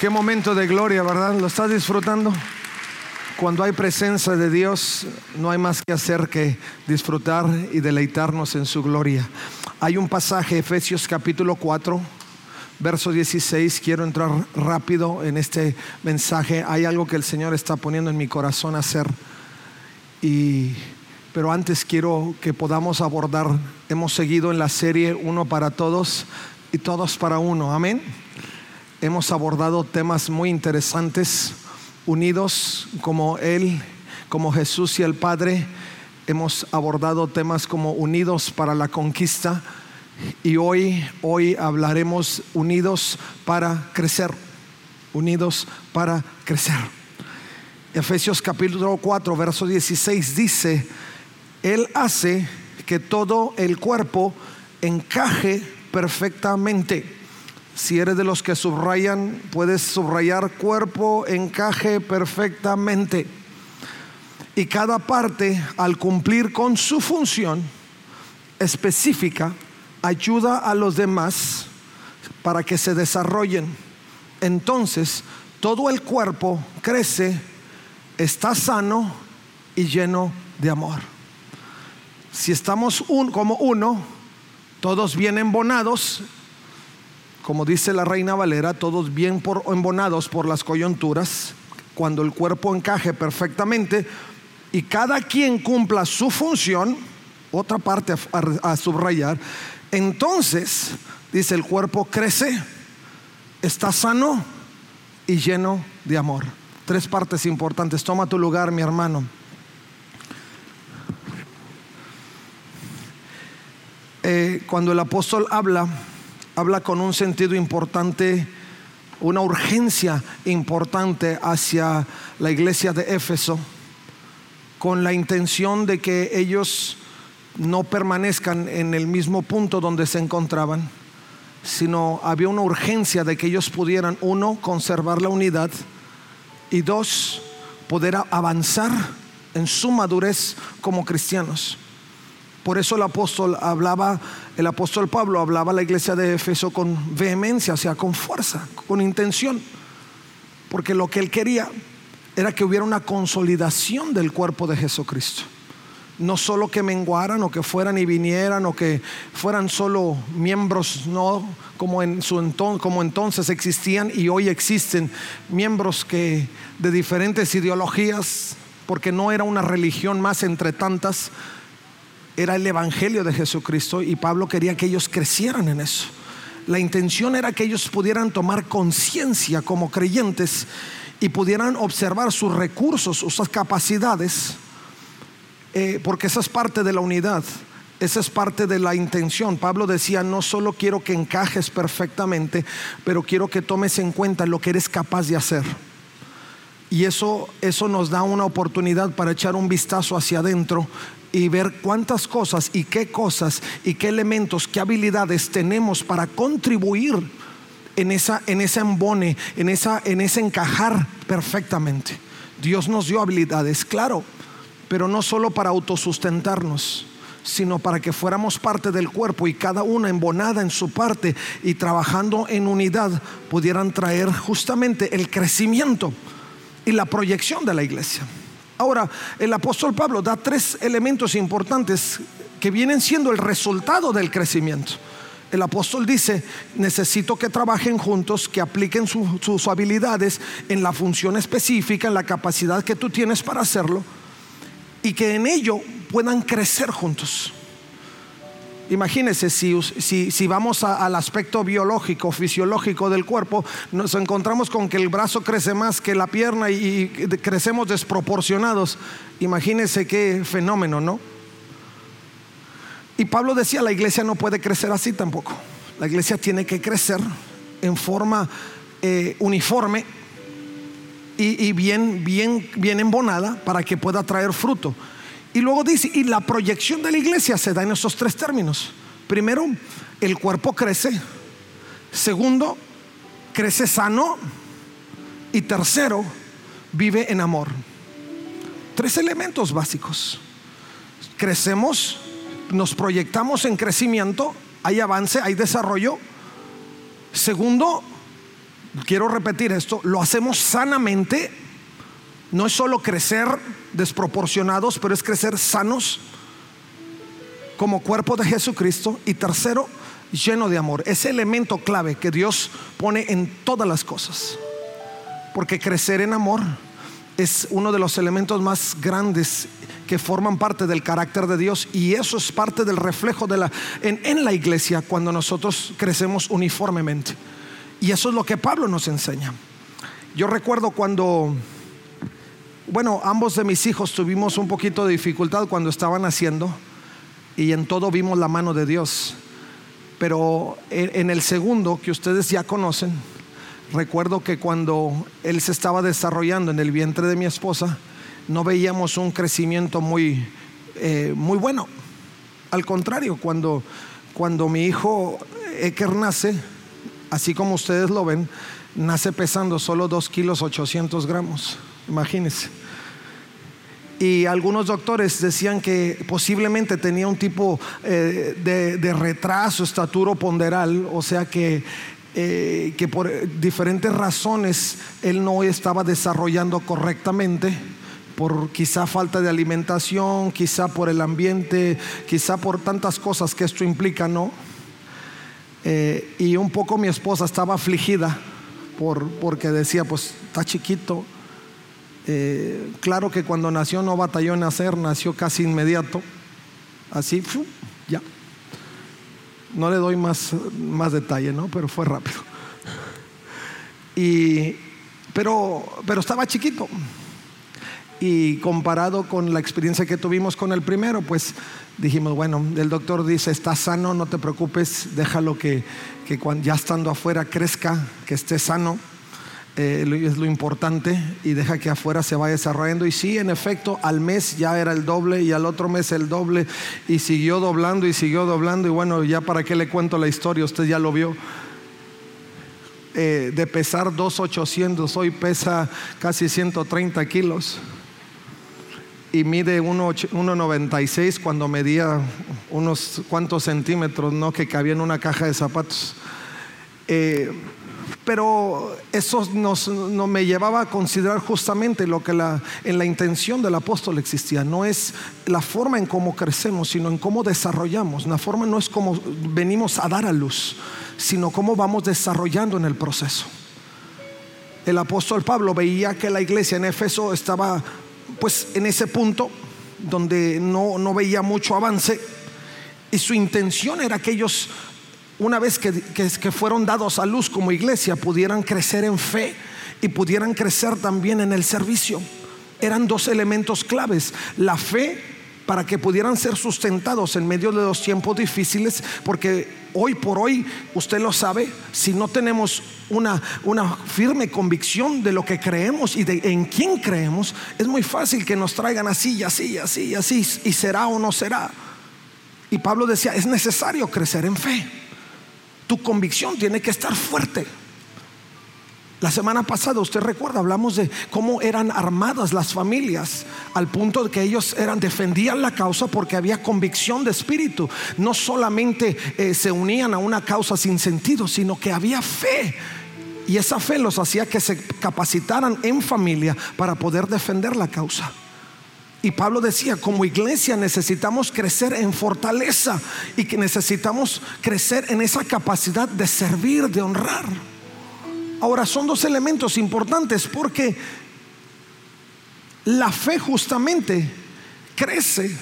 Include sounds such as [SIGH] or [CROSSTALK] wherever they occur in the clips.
Qué momento de gloria, ¿verdad? ¿Lo estás disfrutando? Cuando hay presencia de Dios, no hay más que hacer que disfrutar y deleitarnos en su gloria. Hay un pasaje, Efesios capítulo 4, verso 16. Quiero entrar rápido en este mensaje. Hay algo que el Señor está poniendo en mi corazón hacer. Y, pero antes quiero que podamos abordar, hemos seguido en la serie Uno para Todos y Todos para Uno. Amén hemos abordado temas muy interesantes, unidos como Él, como Jesús y el Padre. Hemos abordado temas como unidos para la conquista y hoy, hoy hablaremos unidos para crecer, unidos para crecer. Efesios capítulo 4, verso 16 dice, Él hace que todo el cuerpo encaje perfectamente si eres de los que subrayan, puedes subrayar cuerpo, encaje perfectamente. Y cada parte, al cumplir con su función específica, ayuda a los demás para que se desarrollen. Entonces, todo el cuerpo crece, está sano y lleno de amor. Si estamos como uno, todos bien embonados, como dice la reina Valera, todos bien por, embonados por las coyunturas, cuando el cuerpo encaje perfectamente y cada quien cumpla su función, otra parte a, subrayar, entonces, dice, el cuerpo crece, está sano y lleno de amor. Tres partes importantes. Toma tu lugar, mi hermano. Eh, cuando el apóstol habla habla con un sentido importante, una urgencia importante hacia la iglesia de Éfeso, con la intención de que ellos no permanezcan en el mismo punto donde se encontraban, sino había una urgencia de que ellos pudieran, uno, conservar la unidad y dos, poder avanzar en su madurez como cristianos. Por eso el apóstol hablaba, el apóstol Pablo hablaba a la iglesia de Éfeso con vehemencia, o sea, con fuerza, con intención. Porque lo que él quería era que hubiera una consolidación del cuerpo de Jesucristo. No solo que menguaran o que fueran y vinieran o que fueran solo miembros, no como en su entonces, como entonces existían y hoy existen miembros que de diferentes ideologías, porque no era una religión más entre tantas, era el Evangelio de Jesucristo y Pablo quería que ellos crecieran en eso. La intención era que ellos pudieran tomar conciencia como creyentes y pudieran observar sus recursos, sus capacidades, eh, porque esa es parte de la unidad, esa es parte de la intención. Pablo decía, no solo quiero que encajes perfectamente, pero quiero que tomes en cuenta lo que eres capaz de hacer. Y eso, eso nos da una oportunidad para echar un vistazo hacia adentro y ver cuántas cosas y qué cosas y qué elementos, qué habilidades tenemos para contribuir en esa en ese embone, en esa en ese encajar perfectamente. Dios nos dio habilidades, claro, pero no solo para autosustentarnos, sino para que fuéramos parte del cuerpo y cada una embonada en su parte y trabajando en unidad pudieran traer justamente el crecimiento y la proyección de la iglesia. Ahora, el apóstol Pablo da tres elementos importantes que vienen siendo el resultado del crecimiento. El apóstol dice, necesito que trabajen juntos, que apliquen sus habilidades en la función específica, en la capacidad que tú tienes para hacerlo, y que en ello puedan crecer juntos. Imagínense si, si, vamos al aspecto biológico, fisiológico del cuerpo, nos encontramos con que el brazo crece más que la pierna y, crecemos desproporcionados. Imagínense qué fenómeno, ¿no? Y Pablo decía, la iglesia no puede crecer así tampoco. La iglesia tiene que crecer en forma eh, uniforme y, bien, bien, bien embonada para que pueda traer fruto. Y luego dice, y la proyección de la iglesia se da en esos tres términos. Primero, el cuerpo crece. Segundo, crece sano. Y tercero, vive en amor. Tres elementos básicos. Crecemos, nos proyectamos en crecimiento, hay avance, hay desarrollo. Segundo, quiero repetir esto, lo hacemos sanamente. No es solo crecer desproporcionados, pero es crecer sanos como cuerpo de Jesucristo. Y tercero, lleno de amor. Ese elemento clave que Dios pone en todas las cosas. Porque crecer en amor es uno de los elementos más grandes que forman parte del carácter de Dios y eso es parte del reflejo de la, en, en la iglesia cuando nosotros crecemos uniformemente. Y eso es lo que Pablo nos enseña. Yo recuerdo cuando, bueno, ambos de mis hijos tuvimos un poquito de dificultad cuando estaban haciendo y en todo vimos la mano de Dios. Pero en el segundo, que ustedes ya conocen, recuerdo que cuando él se estaba desarrollando en el vientre de mi esposa, no veíamos un crecimiento muy, eh, muy bueno. Al contrario, cuando, cuando mi hijo Eker nace, así como ustedes lo ven, nace pesando solo 2 kilos 800 gramos. Imagínense. Y algunos doctores decían que posiblemente tenía un tipo eh, de, retraso estaturo ponderal, o sea que eh, que por diferentes razones él no estaba desarrollando correctamente, por quizá falta de alimentación, quizá por el ambiente, quizá por tantas cosas que esto implica, ¿no? Eh, y un poco mi esposa estaba afligida por, porque decía, pues está chiquito. Eh, claro que cuando nació no batalló en nacer, nació casi inmediato, así, ya. No le doy más, más detalle, ¿no? Pero fue rápido. Y, pero, pero estaba chiquito. Y comparado con la experiencia que tuvimos con el primero, pues dijimos, bueno, el doctor dice, está sano, no te preocupes, déjalo que, que ya estando afuera crezca, que esté sano. Eh, es lo importante y deja que afuera se vaya desarrollando. Y sí, en efecto, al mes ya era el doble y al otro mes el doble y siguió doblando y siguió doblando. Y bueno, ya para qué le cuento la historia, usted ya lo vio. Eh, de pesar 2,800, hoy pesa casi 130 kilos y mide 1,96 cuando medía unos cuantos centímetros, ¿no? Que cabía en una caja de zapatos. Eh, pero eso nos, no me llevaba a considerar justamente lo que en la intención del apóstol existía. No es la forma en cómo crecemos, sino en cómo desarrollamos. La forma no es como venimos a dar a luz, sino cómo vamos desarrollando en el proceso. El apóstol Pablo veía que la iglesia en Éfeso estaba pues en ese punto donde no, no veía mucho avance y su intención era que ellos una vez que, fueron dados a luz como iglesia, pudieran crecer en fe y pudieran crecer también en el servicio. Eran dos elementos claves. La fe para que pudieran ser sustentados en medio de los tiempos difíciles, porque hoy por hoy, usted lo sabe, si no tenemos una, una firme convicción de lo que creemos y de en quién creemos, es muy fácil que nos traigan así y así y así y así, y será o no será. Y Pablo decía, es necesario crecer en fe tu convicción tiene que estar fuerte. La semana pasada, usted recuerda, hablamos de cómo eran armadas las familias al punto de que ellos eran defendían la causa porque había convicción de espíritu. No solamente eh, se unían a una causa sin sentido, sino que había fe. Y esa fe los hacía que se capacitaran en familia para poder defender la causa. Y Pablo decía, como iglesia necesitamos crecer en fortaleza y que necesitamos crecer en esa capacidad de servir, de honrar. Ahora son dos elementos importantes porque la fe justamente crece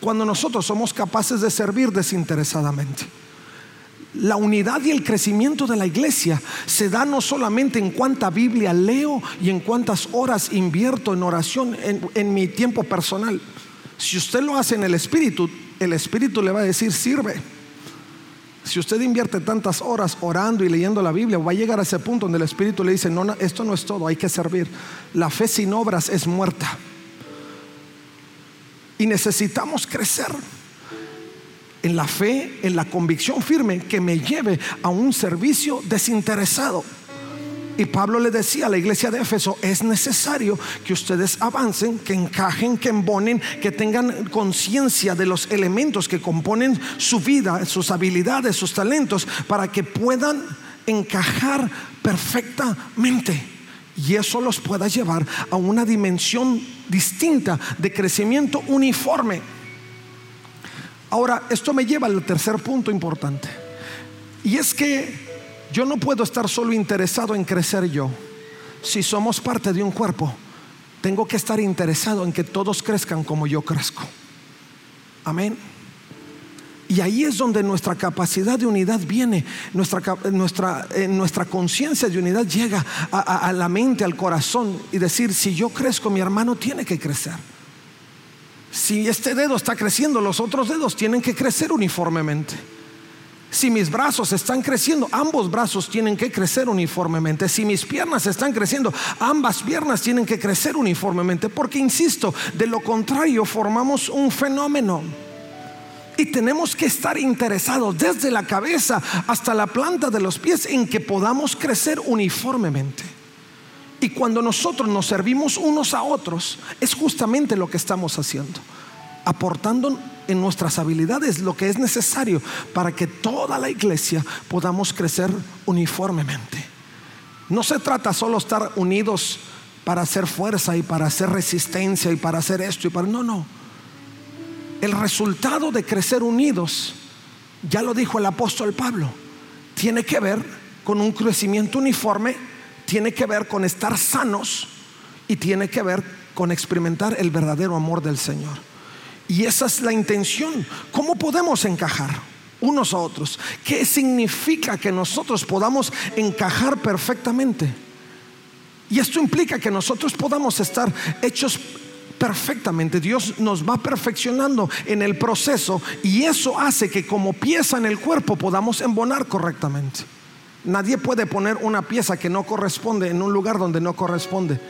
cuando nosotros somos capaces de servir desinteresadamente la unidad y el crecimiento de la iglesia se da no solamente en cuánta Biblia leo y en cuántas horas invierto en oración en, mi tiempo personal. Si usted lo hace en el Espíritu, el Espíritu le va a decir, sirve. Si usted invierte tantas horas orando y leyendo la Biblia, va a llegar a ese punto donde el Espíritu le dice, no, no, esto no es todo, hay que servir. La fe sin obras es muerta. Y necesitamos crecer en la fe, en la convicción firme que me lleve a un servicio desinteresado. Y Pablo le decía a la iglesia de Éfeso, es necesario que ustedes avancen, que encajen, que embonen, que tengan conciencia de los elementos que componen su vida, sus habilidades, sus talentos, para que puedan encajar perfectamente. Y eso los pueda llevar a una dimensión distinta de crecimiento uniforme. Ahora, esto me lleva al tercer punto importante. Y es que yo no puedo estar solo interesado en crecer yo. Si somos parte de un cuerpo, tengo que estar interesado en que todos crezcan como yo crezco. Amén. Y ahí es donde nuestra capacidad de unidad viene, nuestra, nuestra, eh, nuestra conciencia de unidad llega a, a la mente, al corazón y decir, si yo crezco, mi hermano tiene que crecer. Si este dedo está creciendo, los otros dedos tienen que crecer uniformemente. Si mis brazos están creciendo, ambos brazos tienen que crecer uniformemente. Si mis piernas están creciendo, ambas piernas tienen que crecer uniformemente. Porque, insisto, de lo contrario formamos un fenómeno. Y tenemos que estar interesados desde la cabeza hasta la planta de los pies en que podamos crecer uniformemente. Y cuando nosotros nos servimos unos a otros, es justamente lo que estamos haciendo aportando en nuestras habilidades lo que es necesario para que toda la iglesia podamos crecer uniformemente. No se trata solo estar unidos para hacer fuerza y para hacer resistencia y para hacer esto y para no, no. El resultado de crecer unidos, ya lo dijo el apóstol Pablo, tiene que ver con un crecimiento uniforme, tiene que ver con estar sanos y tiene que ver con experimentar el verdadero amor del Señor. Y esa es la intención. ¿Cómo podemos encajar? unos a otros. ¿Qué significa que nosotros podamos encajar perfectamente? Y esto implica que nosotros podamos estar hechos perfectamente. Dios nos va perfeccionando en el proceso y eso hace que como pieza en el cuerpo podamos embonar correctamente. Nadie puede poner una pieza que no corresponde en un lugar donde no corresponde.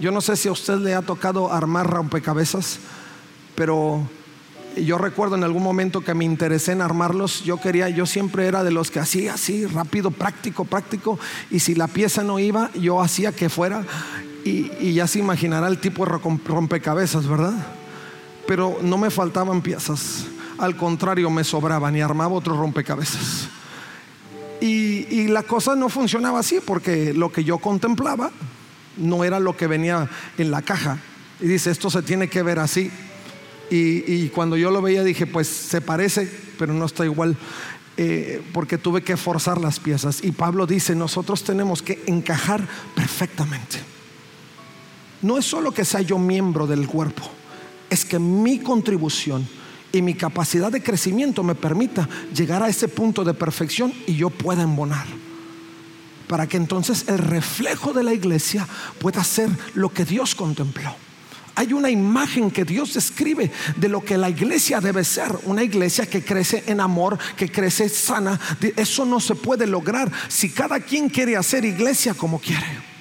Yo no sé si a usted le ha tocado armar rompecabezas pero yo recuerdo en algún momento que me interesé en armarlos, yo quería, yo siempre era de los que hacía así, rápido, práctico, práctico, y si la pieza no iba, yo hacía que fuera, y, ya se imaginará el tipo de rompecabezas, ¿verdad? Pero no me faltaban piezas, al contrario, me sobraban y armaba otro rompecabezas. Y, y la cosa no funcionaba así, porque lo que yo contemplaba no era lo que venía en la caja. Y dice, esto se tiene que ver así. Y, cuando yo lo veía dije, pues se parece, pero no está igual. Eh, porque tuve que forzar las piezas. Y Pablo dice, nosotros tenemos que encajar perfectamente. No es solo que sea yo miembro del cuerpo, es que mi contribución y mi capacidad de crecimiento me permita llegar a ese punto de perfección y yo pueda embonar. Para que entonces el reflejo de la iglesia pueda ser lo que Dios contempló hay una imagen que Dios describe de lo que la iglesia debe ser. Una iglesia que crece en amor, que crece sana. Eso no se puede lograr si cada quien quiere hacer iglesia como quiere.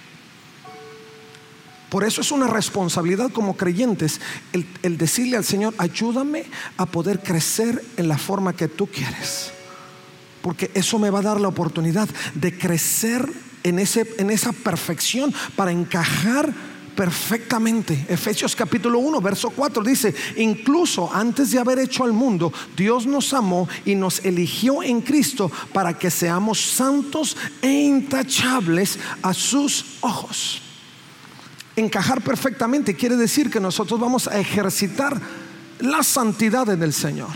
Por eso es una responsabilidad como creyentes el, decirle al Señor, ayúdame a poder crecer en la forma que tú quieres. Porque eso me va a dar la oportunidad de crecer en, ese, en esa perfección para encajar perfectamente. Efesios capítulo 1, verso 4 dice, incluso antes de haber hecho al mundo, Dios nos amó y nos eligió en Cristo para que seamos santos e intachables a sus ojos. Encajar perfectamente quiere decir que nosotros vamos a ejercitar la santidad en el Señor.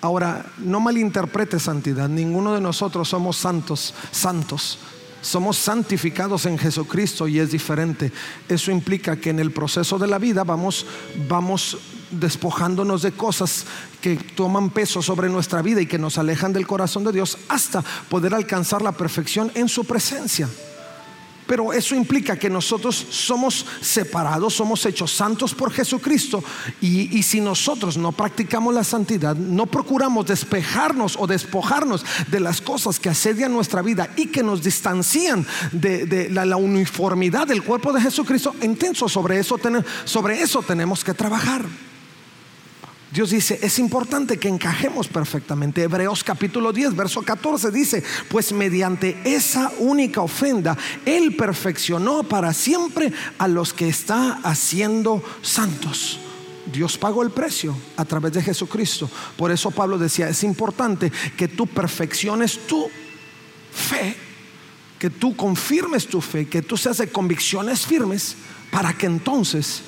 Ahora, no malinterprete santidad, ninguno de nosotros somos santos, santos. Somos santificados en Jesucristo y es diferente. Eso implica que en el proceso de la vida vamos, vamos despojándonos de cosas que toman peso sobre nuestra vida y que nos alejan del corazón de Dios hasta poder alcanzar la perfección en su presencia. Pero eso implica que nosotros somos separados, somos hechos santos por Jesucristo. Y, y si nosotros no practicamos la santidad, no procuramos despejarnos o despojarnos de las cosas que asedian nuestra vida y que nos distancian de, de la, uniformidad del cuerpo de Jesucristo, intenso sobre eso, sobre eso tenemos que trabajar. Dios dice, es importante que encajemos perfectamente. Hebreos capítulo 10, verso 14 dice, pues mediante esa única ofrenda, Él perfeccionó para siempre a los que está haciendo santos. Dios pagó el precio a través de Jesucristo. Por eso Pablo decía, es importante que tú perfecciones tu fe, que tú confirmes tu fe, que tú seas de convicciones firmes, para que entonces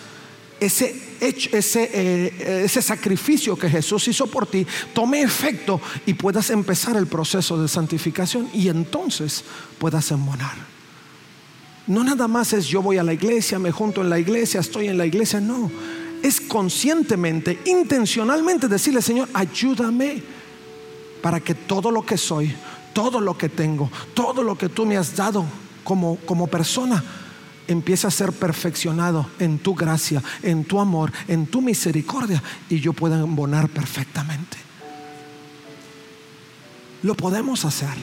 ese, ese, eh, ese sacrificio que Jesús hizo por ti tome efecto y puedas empezar el proceso de santificación y entonces puedas embonar. No nada más es yo voy a la iglesia, me junto en la iglesia, estoy en la iglesia, no. Es conscientemente, intencionalmente decirle, Señor, ayúdame para que todo lo que soy, todo lo que tengo, todo lo que tú me has dado como, como persona, empiece a ser perfeccionado en tu gracia, en tu amor, en tu misericordia y yo pueda embonar perfectamente. Lo podemos hacer.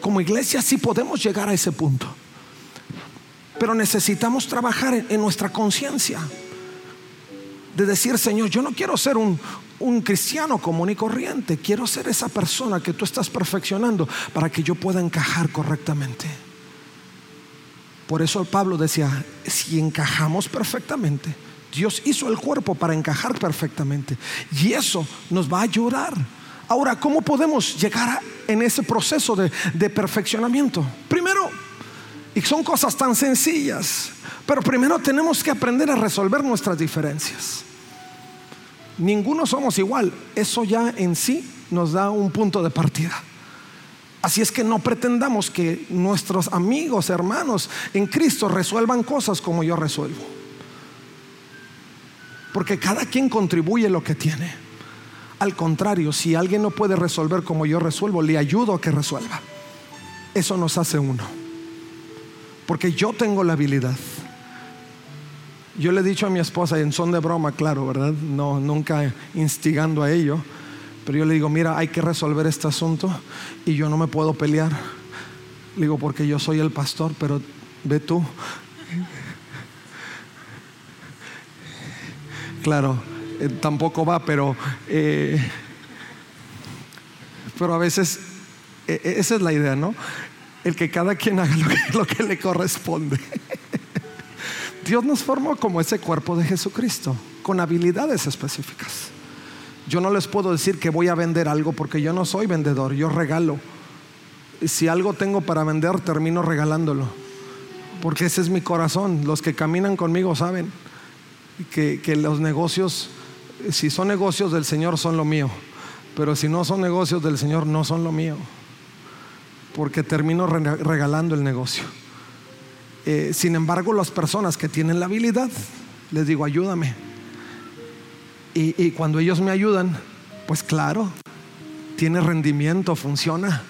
Como iglesia sí podemos llegar a ese punto. Pero necesitamos trabajar en, nuestra conciencia. De decir, Señor, yo no quiero ser un, un cristiano común y corriente. Quiero ser esa persona que tú estás perfeccionando para que yo pueda encajar correctamente. Por eso Pablo decía, si encajamos perfectamente, Dios hizo el cuerpo para encajar perfectamente. Y eso nos va a ayudar. Ahora, ¿cómo podemos llegar en ese proceso de, de perfeccionamiento? Primero, y son cosas tan sencillas, pero primero tenemos que aprender a resolver nuestras diferencias. Ninguno somos igual. Eso ya en sí nos da un punto de partida. Así es que no pretendamos que nuestros amigos, hermanos en Cristo resuelvan cosas como yo resuelvo. Porque cada quien contribuye lo que tiene. Al contrario, si alguien no puede resolver como yo resuelvo, le ayudo a que resuelva. Eso nos hace uno. Porque yo tengo la habilidad. Yo le he dicho a mi esposa, en son de broma, claro, ¿verdad? No, nunca instigando a ello. Pero yo le digo, mira, hay que resolver este asunto y yo no me puedo pelear. Le digo, porque yo soy el pastor, pero ve tú. Claro, eh, tampoco va, pero, eh, pero a veces eh, eh, esa es la idea, ¿no? El que cada quien haga lo que le corresponde. [LAUGHS] Dios nos formó como ese cuerpo de Jesucristo, con habilidades específicas. Yo no les puedo decir que voy a vender algo porque yo no soy vendedor, yo regalo. Si algo tengo para vender, termino regalándolo. Porque ese es mi corazón. Los que caminan conmigo saben que, que los negocios, si son negocios del Señor, son lo mío. Pero si no son negocios del Señor, no son lo mío. Porque termino re- regalando el negocio. Eh, sin embargo, las personas que tienen la habilidad, les digo, ayúdame. Y, cuando ellos me ayudan, pues claro, tiene rendimiento, funciona.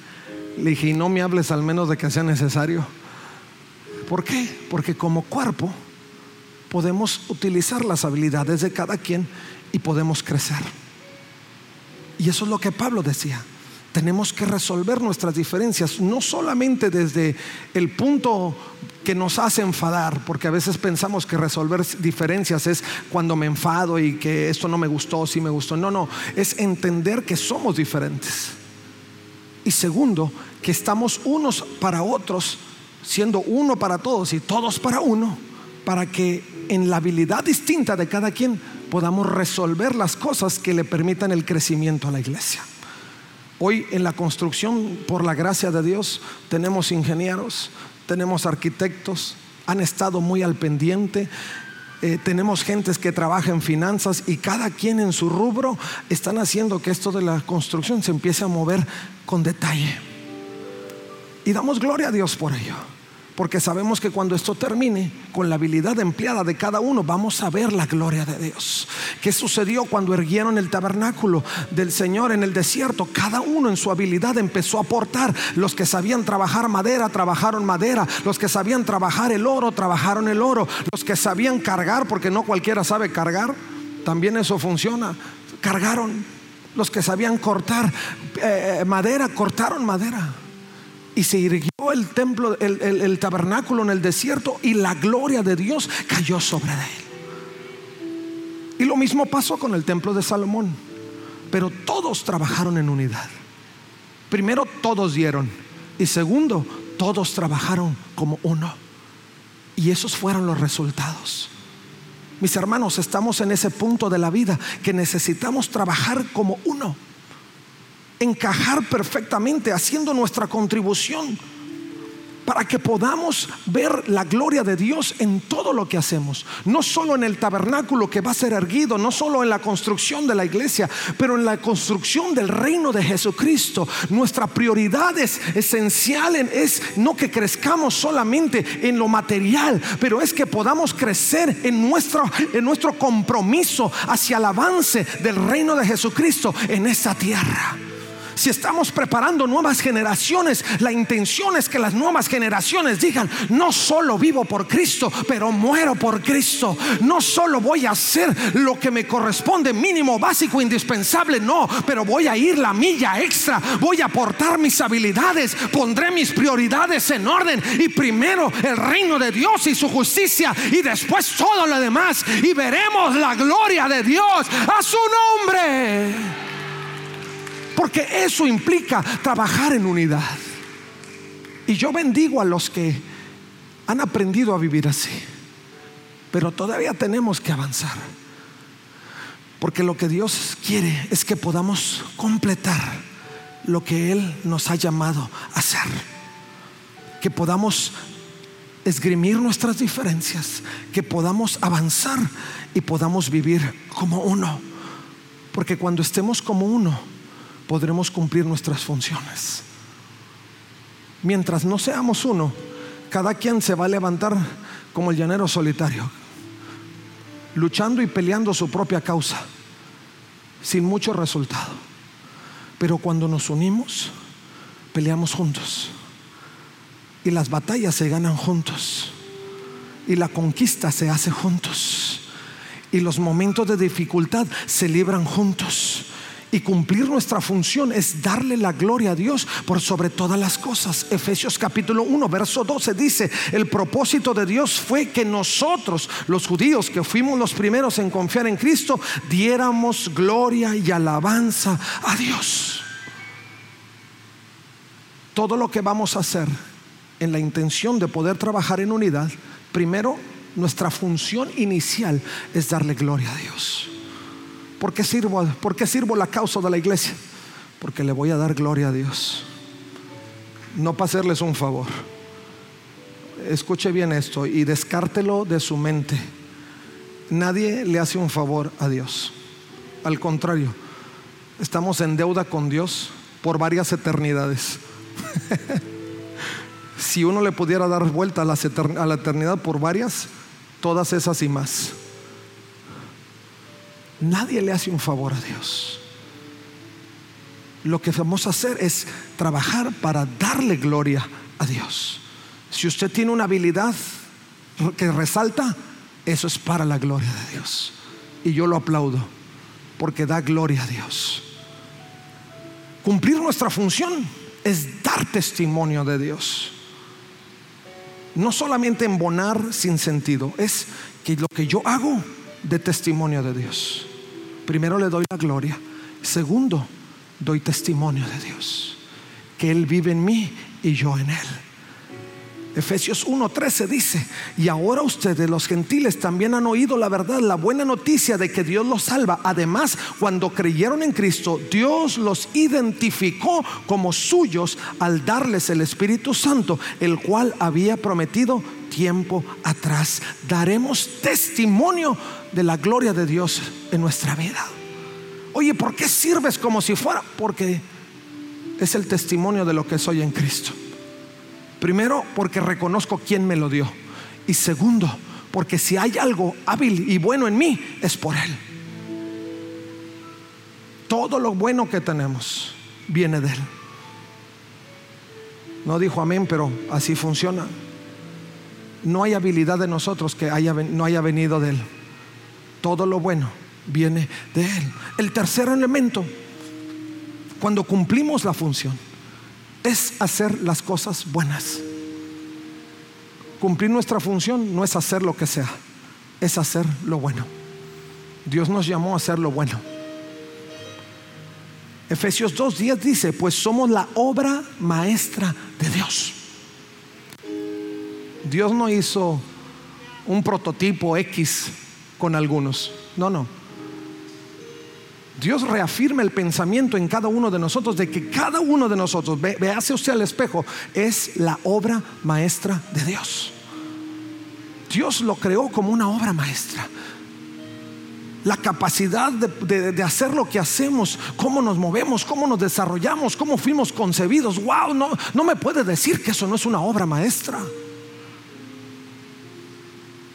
Le dije, y no me hables al menos de que sea necesario. ¿Por qué? Porque como cuerpo podemos utilizar las habilidades de cada quien y podemos crecer. Y eso es lo que Pablo decía. Tenemos que resolver nuestras diferencias, no solamente desde el punto que nos hace enfadar, porque a veces pensamos que resolver diferencias es cuando me enfado y que esto no me gustó, sí me gustó. No, no, es entender que somos diferentes. Y segundo, que estamos unos para otros, siendo uno para todos y todos para uno, para que en la habilidad distinta de cada quien podamos resolver las cosas que le permitan el crecimiento a la iglesia. Hoy en la construcción, por la gracia de Dios, tenemos ingenieros, tenemos arquitectos, han estado muy al pendiente. Eh, tenemos gentes que trabajan en finanzas y cada quien en su rubro están haciendo que esto de la construcción se empiece a mover con detalle. Y damos gloria a Dios por ello. Porque sabemos que cuando esto termine, con la habilidad empleada de cada uno, vamos a ver la gloria de Dios. ¿Qué sucedió cuando erguieron el tabernáculo del Señor en el desierto? Cada uno en su habilidad empezó a aportar. Los que sabían trabajar madera, trabajaron madera. Los que sabían trabajar el oro, trabajaron el oro. Los que sabían cargar, porque no cualquiera sabe cargar, también eso funciona. Cargaron. Los que sabían cortar eh, madera, cortaron madera y se irguió el templo, el, tabernáculo en el desierto y la gloria de Dios cayó sobre él. Y lo mismo pasó con el templo de Salomón. Pero todos trabajaron en unidad. Primero, todos dieron. Y segundo, todos trabajaron como uno. Y esos fueron los resultados. Mis hermanos, estamos en ese punto de la vida que necesitamos trabajar como uno encajar perfectamente haciendo nuestra contribución para que podamos ver la gloria de Dios en todo lo que hacemos. No solo en el tabernáculo que va a ser erguido, no solo en la construcción de la iglesia, pero en la construcción del reino de Jesucristo. Nuestra prioridad es esencial, es no que crezcamos solamente en lo material, pero es que podamos crecer en nuestro, en nuestro compromiso hacia el avance del reino de Jesucristo en esta tierra si estamos preparando nuevas generaciones, la intención es que las nuevas generaciones digan, no solo vivo por Cristo, pero muero por Cristo. No solo voy a hacer lo que me corresponde, mínimo, básico, indispensable, no, pero voy a ir la milla extra, voy a aportar mis habilidades, pondré mis prioridades en orden y primero el reino de Dios y su justicia y después todo lo demás y veremos la gloria de Dios a su nombre. Porque eso implica trabajar en unidad. Y yo bendigo a los que han aprendido a vivir así. Pero todavía tenemos que avanzar. Porque lo que Dios quiere es que podamos completar lo que Él nos ha llamado a hacer. Que podamos esgrimir nuestras diferencias, que podamos avanzar y podamos vivir como uno. Porque cuando estemos como uno, podremos cumplir nuestras funciones. Mientras no seamos uno, cada quien se va a levantar como el llanero solitario, luchando y peleando su propia causa, sin mucho resultado. Pero cuando nos unimos, peleamos juntos. Y las batallas se ganan juntos. Y la conquista se hace juntos. Y los momentos de dificultad se libran juntos. Y cumplir nuestra función es darle la gloria a Dios por sobre todas las cosas. Efesios capítulo 1, verso 12 dice, el propósito de Dios fue que nosotros, los judíos que fuimos los primeros en confiar en Cristo, diéramos gloria y alabanza a Dios. Todo lo que vamos a hacer en la intención de poder trabajar en unidad, primero nuestra función inicial es darle gloria a Dios. ¿Por qué sirvo, por qué sirvo la causa de la iglesia? Porque le voy a dar gloria a Dios. No para hacerles un favor. Escuche bien esto y descártelo de su mente. Nadie le hace un favor a Dios. Al contrario, estamos en deuda con Dios por varias eternidades. [LAUGHS] si uno le pudiera dar vuelta a la eternidad por varias, todas esas y más. Nadie le hace un favor a Dios. Lo que vamos a hacer es trabajar para darle gloria a Dios. Si usted tiene una habilidad que resalta, eso es para la gloria de Dios. Y yo lo aplaudo porque da gloria a Dios. Cumplir nuestra función es dar testimonio de Dios. No solamente embonar sin sentido, es que lo que yo hago de testimonio de Dios. Primero le doy la gloria. Segundo, doy testimonio de Dios. Que Él vive en mí y yo en Él. Efesios 1:13 dice, y ahora ustedes los gentiles también han oído la verdad, la buena noticia de que Dios los salva. Además, cuando creyeron en Cristo, Dios los identificó como suyos al darles el Espíritu Santo, el cual había prometido tiempo atrás. Daremos testimonio de la gloria de Dios en nuestra vida. Oye, ¿por qué sirves como si fuera? Porque es el testimonio de lo que soy en Cristo. Primero, porque reconozco quién me lo dio. Y segundo, porque si hay algo hábil y bueno en mí, es por Él. Todo lo bueno que tenemos viene de Él. No dijo amén, pero así funciona. No hay habilidad de nosotros que no haya venido de Él. Todo lo bueno viene de Él. El tercer elemento, cuando cumplimos la función, es hacer las cosas buenas. Cumplir nuestra función no es hacer lo que sea, es hacer lo bueno. Dios nos llamó a hacer lo bueno. Efesios 2.10 dice, pues somos la obra maestra de Dios. Dios no hizo un prototipo X con algunos. No, no. Dios reafirma el pensamiento en cada uno de nosotros de que cada uno de nosotros, ve, hace usted al espejo, es la obra maestra de Dios. Dios lo creó como una obra maestra. La capacidad de, de, hacer lo que hacemos, cómo nos movemos, cómo nos desarrollamos, cómo fuimos concebidos. Wow, no, no me puede decir que eso no es una obra maestra.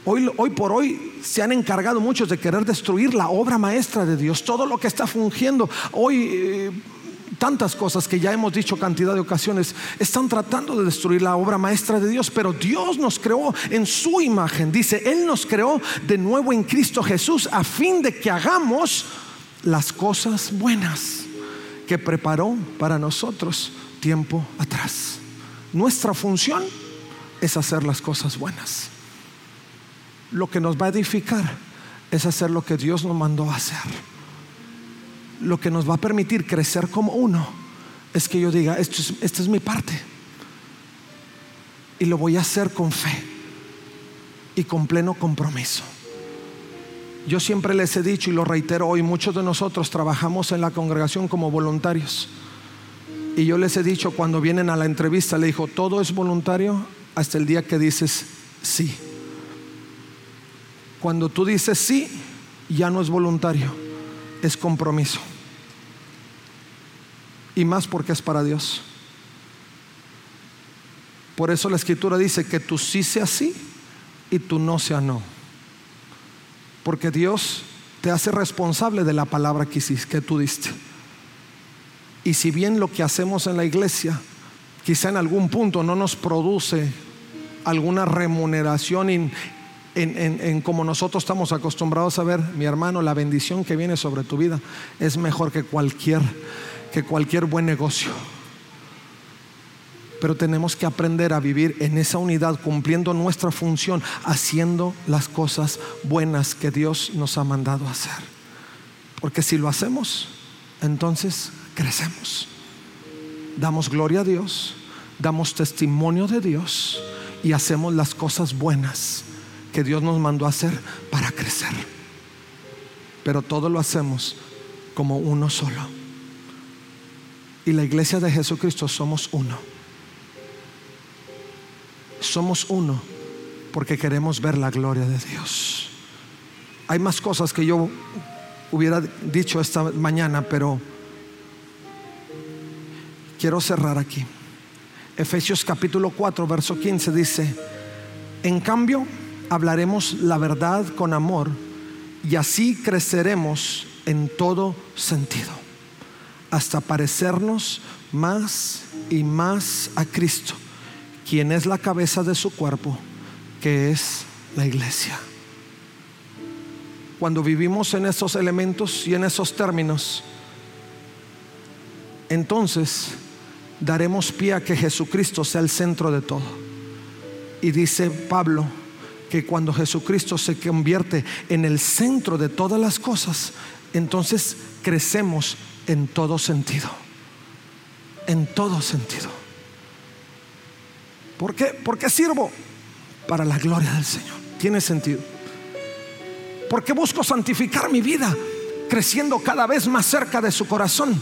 Hoy, por hoy se han encargado muchos de querer destruir la obra maestra de Dios, todo lo que está fungiendo. Hoy eh, tantas cosas que ya hemos dicho cantidad de ocasiones, están tratando de destruir la obra maestra de Dios, pero Dios nos creó en su imagen. Dice, Él nos creó de nuevo en Cristo Jesús a fin de que hagamos las cosas buenas que preparó para nosotros tiempo atrás. Nuestra función es hacer las cosas buenas lo que nos va a edificar es hacer lo que Dios nos mandó a hacer. Lo que nos va a permitir crecer como uno es que yo diga, esto es, esta es mi parte. Y lo voy a hacer con fe y con pleno compromiso. Yo siempre les he dicho y lo reitero hoy, muchos de nosotros trabajamos en la congregación como voluntarios. Y yo les he dicho cuando vienen a la entrevista, le dijo, todo es voluntario hasta el día que dices sí. Cuando tú dices sí, ya no es voluntario, es compromiso. Y más porque es para Dios. Por eso la escritura dice que tú sí sea sí y tú no sea no. Porque Dios te hace responsable de la palabra que, que tú diste. Y si bien lo que hacemos en la iglesia quizá en algún punto no nos produce alguna remuneración en, como nosotros estamos acostumbrados a ver, mi hermano, la bendición que viene sobre tu vida es mejor que cualquier, que cualquier buen negocio. Pero tenemos que aprender a vivir en esa unidad, cumpliendo nuestra función, haciendo las cosas buenas que Dios nos ha mandado hacer. Porque si lo hacemos, entonces crecemos. Damos gloria a Dios, damos testimonio de Dios y hacemos las cosas buenas que Dios nos mandó a hacer para crecer. Pero todo lo hacemos como uno solo. Y la iglesia de Jesucristo somos uno. Somos uno porque queremos ver la gloria de Dios. Hay más cosas que yo hubiera dicho esta mañana, pero quiero cerrar aquí. Efesios capítulo 4, verso 15 dice, en cambio, hablaremos la verdad con amor y así creceremos en todo sentido, hasta parecernos más y más a Cristo, quien es la cabeza de su cuerpo, que es la iglesia. Cuando vivimos en esos elementos y en esos términos, entonces daremos pie a que Jesucristo sea el centro de todo. Y dice Pablo, que cuando Jesucristo se convierte en el centro de todas las cosas, entonces crecemos en todo sentido. En todo sentido. ¿Por qué? Porque sirvo para la gloria del Señor. Tiene sentido. Porque busco santificar mi vida, creciendo cada vez más cerca de su corazón.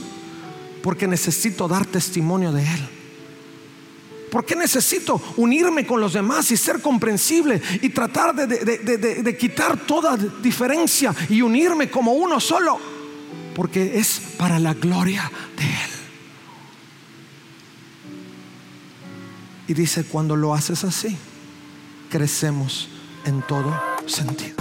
Porque necesito dar testimonio de Él ¿Por qué necesito unirme con los demás y ser comprensible y tratar de, quitar toda diferencia y unirme como uno solo? Porque es para la gloria de Él. Y dice, cuando lo haces así, crecemos en todo sentido.